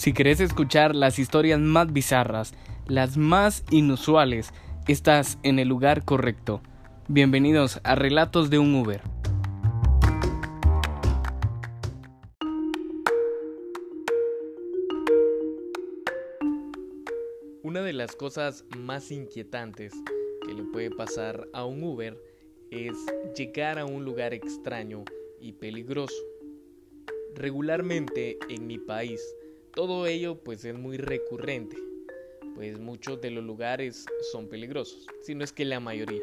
Si querés escuchar las historias más bizarras, las más inusuales, estás en el lugar correcto. Bienvenidos a Relatos de un Uber. Una de las cosas más inquietantes que le puede pasar a un Uber es llegar a un lugar extraño y peligroso. Regularmente en mi país todo ello pues es muy recurrente, pues muchos de los lugares son peligrosos, si no es que la mayoría.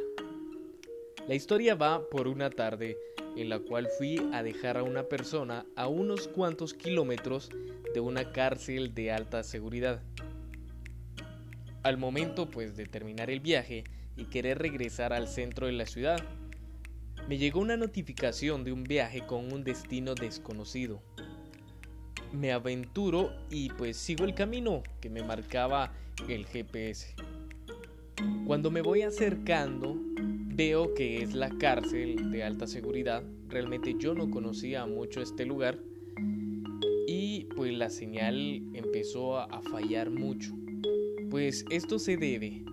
La historia va por una tarde en la cual fui a dejar a una persona a unos cuantos kilómetros de una cárcel de alta seguridad. Al momento pues de terminar el viaje y querer regresar al centro de la ciudad, me llegó una notificación de un viaje con un destino desconocido me aventuro y pues sigo el camino que me marcaba el GPS. Cuando me voy acercando, veo que es la cárcel de alta seguridad. Realmente yo no conocía mucho este lugar y pues la señal empezó a fallar mucho. Pues esto se debe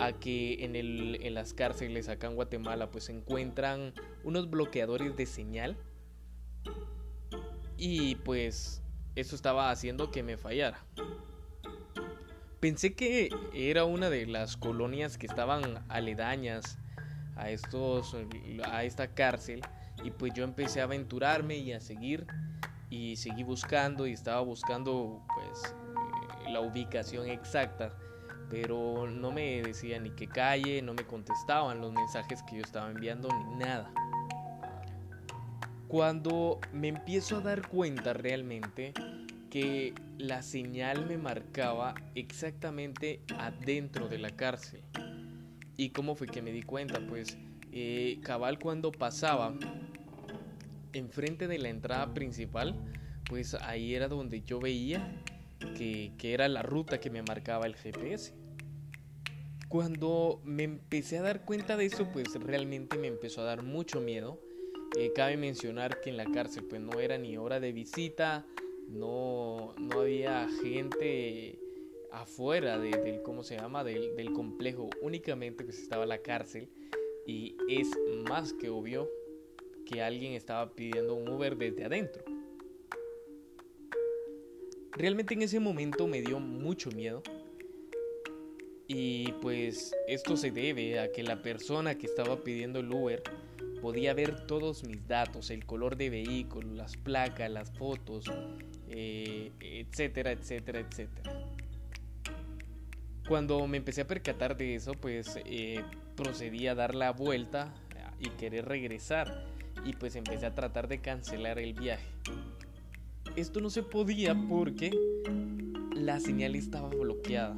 a que en, el, en las cárceles acá en Guatemala pues se encuentran unos bloqueadores de señal y pues eso estaba haciendo que me fallara. Pensé que era una de las colonias que estaban aledañas a estos a esta cárcel y pues yo empecé a aventurarme y a seguir y seguí buscando y estaba buscando pues eh, la ubicación exacta pero no me decía ni qué calle, no me contestaban los mensajes que yo estaba enviando ni nada. Cuando me empiezo a dar cuenta realmente que la señal me marcaba exactamente adentro de la cárcel. ¿Y cómo fue que me di cuenta? Pues eh, cabal cuando pasaba enfrente de la entrada principal, pues ahí era donde yo veía que, que era la ruta que me marcaba el GPS. Cuando me empecé a dar cuenta de eso, pues realmente me empezó a dar mucho miedo eh, cabe mencionar que en la cárcel pues no era ni hora de visita, no, no había gente afuera del, ¿cómo se llama? Del, del complejo, únicamente pues estaba la cárcel y es más que obvio que alguien estaba pidiendo un Uber desde adentro. Realmente en ese momento me dio mucho miedo. Y pues esto se debe a que la persona que estaba pidiendo el Uber podía ver todos mis datos, el color de vehículo, las placas, las fotos, eh, etcétera, etcétera, etcétera. Cuando me empecé a percatar de eso, pues eh, procedí a dar la vuelta y querer regresar y pues empecé a tratar de cancelar el viaje. Esto no se podía porque la señal estaba bloqueada.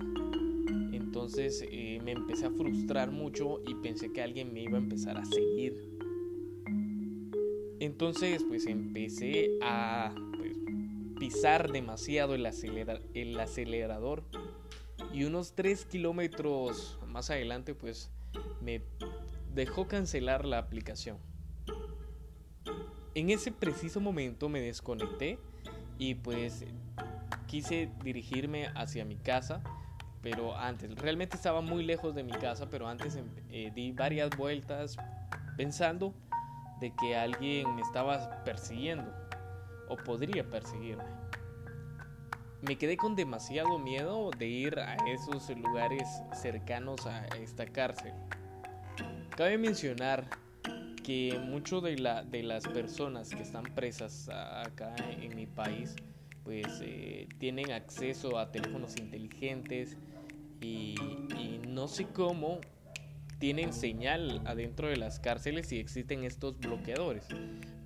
Entonces eh, me empecé a frustrar mucho y pensé que alguien me iba a empezar a seguir. Entonces, pues empecé a pues, pisar demasiado el, el acelerador. Y unos 3 kilómetros más adelante, pues me dejó cancelar la aplicación. En ese preciso momento me desconecté y pues quise dirigirme hacia mi casa, pero antes, realmente estaba muy lejos de mi casa, pero antes eh, di varias vueltas pensando de que alguien me estaba persiguiendo o podría perseguirme. Me quedé con demasiado miedo de ir a esos lugares cercanos a esta cárcel. Cabe mencionar que mucho de, la, de las personas que están presas acá en mi país pues eh, tienen acceso a teléfonos inteligentes y, no sé cómo tienen señal adentro de las cárceles y existen estos bloqueadores.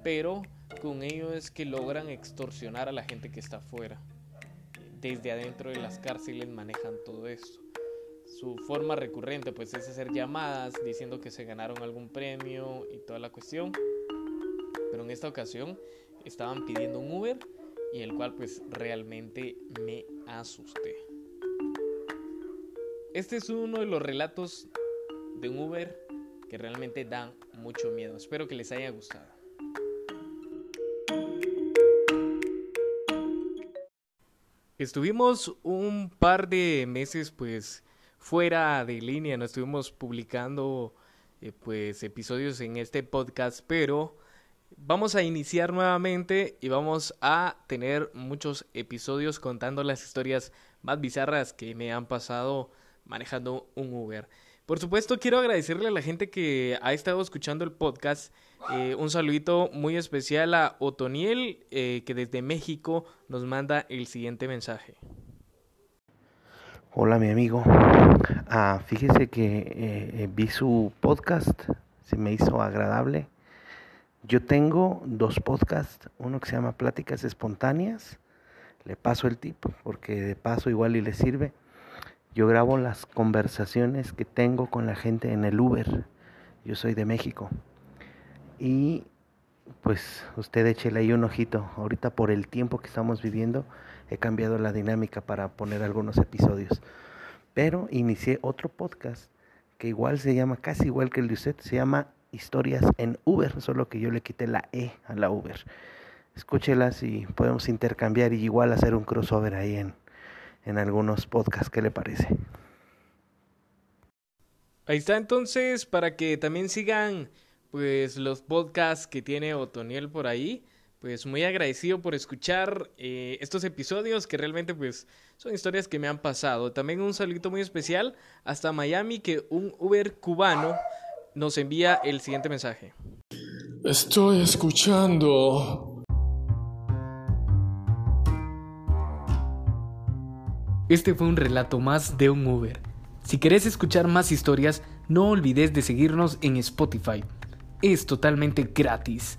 Pero con ello es que logran extorsionar a la gente que está afuera. Desde adentro de las cárceles manejan todo esto. Su forma recurrente pues es hacer llamadas diciendo que se ganaron algún premio y toda la cuestión. Pero en esta ocasión estaban pidiendo un Uber y el cual pues realmente me asusté. Este es uno de los relatos de un Uber que realmente dan mucho miedo. Espero que les haya gustado. estuvimos un par de meses pues fuera de línea, no estuvimos publicando eh, pues episodios en este podcast, pero vamos a iniciar nuevamente y vamos a tener muchos episodios contando las historias más bizarras que me han pasado manejando un Uber. Por supuesto, quiero agradecerle a la gente que ha estado escuchando el podcast. Eh, un saludito muy especial a Otoniel, eh, que desde México nos manda el siguiente mensaje. Hola, mi amigo. Ah, fíjese que eh, vi su podcast, se me hizo agradable. Yo tengo dos podcasts, uno que se llama Pláticas Espontáneas. Le paso el tip porque de paso igual y le sirve yo grabo las conversaciones que tengo con la gente en el Uber. Yo soy de México. Y pues usted échele ahí un ojito. Ahorita por el tiempo que estamos viviendo he cambiado la dinámica para poner algunos episodios. Pero inicié otro podcast que igual se llama, casi igual que el de usted, se llama Historias en Uber, solo que yo le quité la E a la Uber. Escúchelas y podemos intercambiar y igual hacer un crossover ahí en, en algunos podcasts. ¿Qué le parece? Ahí está entonces para que también sigan pues los podcasts que tiene Otoniel por ahí. Pues muy agradecido por escuchar eh, estos episodios que realmente pues son historias que me han pasado. También un saludito muy especial hasta Miami que un Uber cubano nos envía el siguiente mensaje. Estoy escuchando Este fue un relato más de un Uber. Si querés escuchar más historias, no olvides de seguirnos en Spotify. Es totalmente gratis.